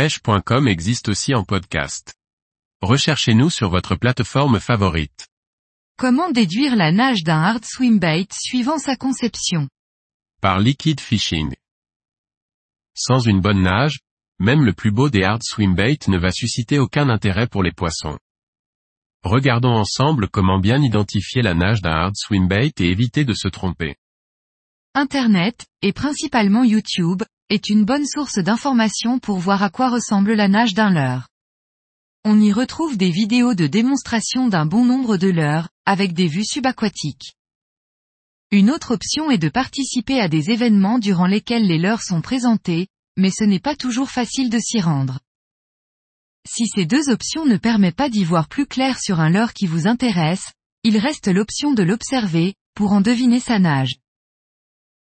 pêche.com existe aussi en podcast. Recherchez-nous sur votre plateforme favorite. Comment déduire la nage d'un hard swim bait suivant sa conception? Par Liquid Fishing. Sans une bonne nage, même le plus beau des hard swim bait ne va susciter aucun intérêt pour les poissons. Regardons ensemble comment bien identifier la nage d'un hard swim bait et éviter de se tromper. Internet, et principalement YouTube, est une bonne source d'informations pour voir à quoi ressemble la nage d'un leurre. On y retrouve des vidéos de démonstration d'un bon nombre de leurres, avec des vues subaquatiques. Une autre option est de participer à des événements durant lesquels les leurres sont présentés, mais ce n'est pas toujours facile de s'y rendre. Si ces deux options ne permettent pas d'y voir plus clair sur un leurre qui vous intéresse, il reste l'option de l'observer, pour en deviner sa nage.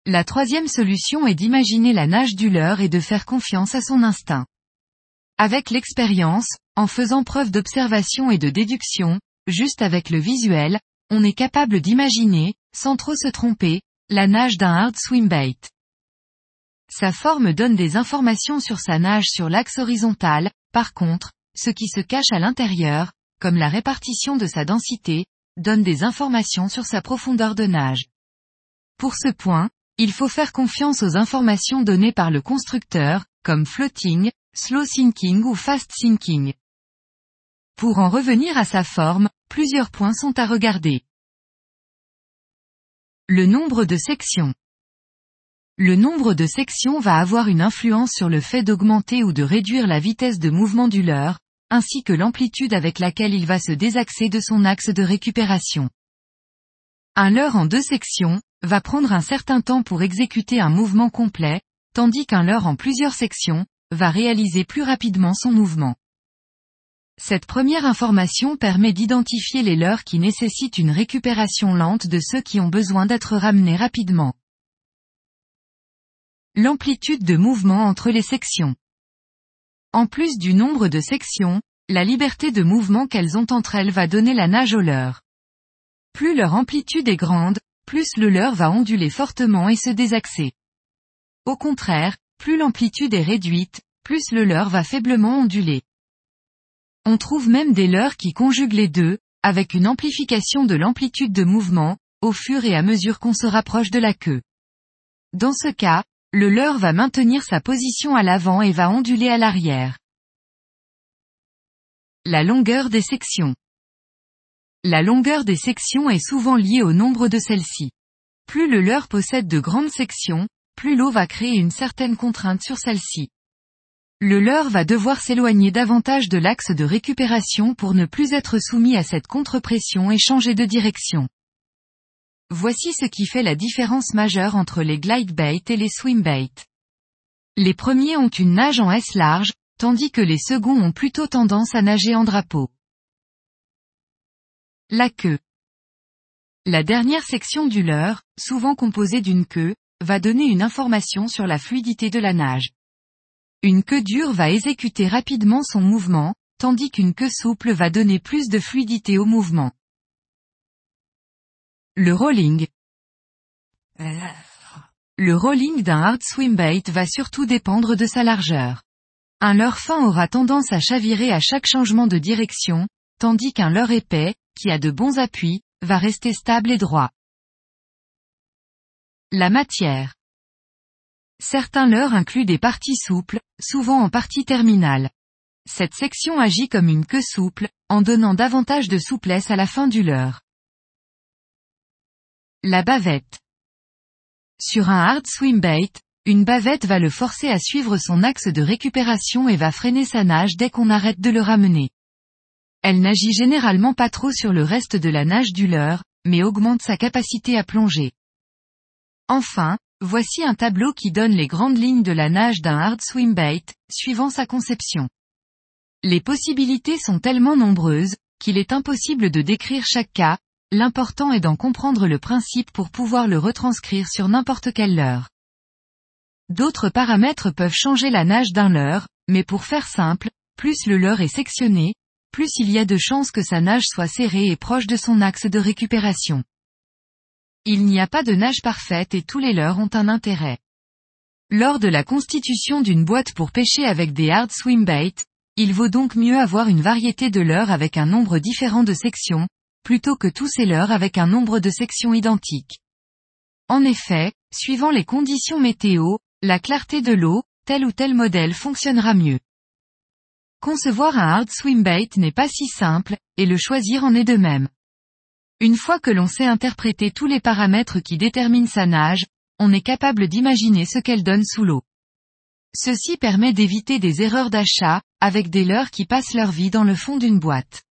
La troisième solution est d'imaginer la nage du leurre et de faire confiance à son instinct. Avec l'expérience, en faisant preuve d'observation et de déduction, juste avec le visuel, on est capable d'imaginer, sans trop se tromper, la nage d'un hard swim bait. Sa forme donne des informations sur sa nage sur l'axe horizontal, par contre, ce qui se cache à l'intérieur, comme la répartition de sa densité, donne des informations sur sa profondeur de nage. Pour ce point, il faut faire confiance aux informations données par le constructeur, comme floating, slow sinking ou fast sinking. Pour en revenir à sa forme, plusieurs points sont à regarder. Le nombre de sections. Le nombre de sections va avoir une influence sur le fait d'augmenter ou de réduire la vitesse de mouvement du leurre, ainsi que l'amplitude avec laquelle il va se désaxer de son axe de récupération. Un leurre en deux sections, va prendre un certain temps pour exécuter un mouvement complet, tandis qu'un leurre en plusieurs sections, va réaliser plus rapidement son mouvement. Cette première information permet d'identifier les leurres qui nécessitent une récupération lente de ceux qui ont besoin d'être ramenés rapidement. L'amplitude de mouvement entre les sections. En plus du nombre de sections, la liberté de mouvement qu'elles ont entre elles va donner la nage au leurre. Plus leur amplitude est grande, plus le leurre va onduler fortement et se désaxer. Au contraire, plus l'amplitude est réduite, plus le leurre va faiblement onduler. On trouve même des leurres qui conjuguent les deux, avec une amplification de l'amplitude de mouvement, au fur et à mesure qu'on se rapproche de la queue. Dans ce cas, le leurre va maintenir sa position à l'avant et va onduler à l'arrière. La longueur des sections. La longueur des sections est souvent liée au nombre de celles-ci. Plus le leurre possède de grandes sections, plus l'eau va créer une certaine contrainte sur celle-ci. Le leurre va devoir s'éloigner davantage de l'axe de récupération pour ne plus être soumis à cette contre-pression et changer de direction. Voici ce qui fait la différence majeure entre les glide bait et les swim bait. Les premiers ont une nage en S large, tandis que les seconds ont plutôt tendance à nager en drapeau. La queue. La dernière section du leurre, souvent composée d'une queue, va donner une information sur la fluidité de la nage. Une queue dure va exécuter rapidement son mouvement, tandis qu'une queue souple va donner plus de fluidité au mouvement. Le rolling. Le rolling d'un hard swim bait va surtout dépendre de sa largeur. Un leurre fin aura tendance à chavirer à chaque changement de direction, tandis qu'un leurre épais, qui a de bons appuis, va rester stable et droit. La matière. Certains leurres incluent des parties souples, souvent en partie terminale. Cette section agit comme une queue souple, en donnant davantage de souplesse à la fin du leurre. La bavette. Sur un hard swim bait, une bavette va le forcer à suivre son axe de récupération et va freiner sa nage dès qu'on arrête de le ramener. Elle n'agit généralement pas trop sur le reste de la nage du leurre, mais augmente sa capacité à plonger. Enfin, voici un tableau qui donne les grandes lignes de la nage d'un hard swim bait, suivant sa conception. Les possibilités sont tellement nombreuses, qu'il est impossible de décrire chaque cas, l'important est d'en comprendre le principe pour pouvoir le retranscrire sur n'importe quel leurre. D'autres paramètres peuvent changer la nage d'un leurre, mais pour faire simple, plus le leurre est sectionné, plus il y a de chances que sa nage soit serrée et proche de son axe de récupération. Il n'y a pas de nage parfaite et tous les leurres ont un intérêt. Lors de la constitution d'une boîte pour pêcher avec des hard swim bait, il vaut donc mieux avoir une variété de leurres avec un nombre différent de sections, plutôt que tous ces leurres avec un nombre de sections identiques. En effet, suivant les conditions météo, la clarté de l'eau, tel ou tel modèle fonctionnera mieux. Concevoir un hard swim bait n'est pas si simple, et le choisir en est de même. Une fois que l'on sait interpréter tous les paramètres qui déterminent sa nage, on est capable d'imaginer ce qu'elle donne sous l'eau. Ceci permet d'éviter des erreurs d'achat, avec des leurres qui passent leur vie dans le fond d'une boîte.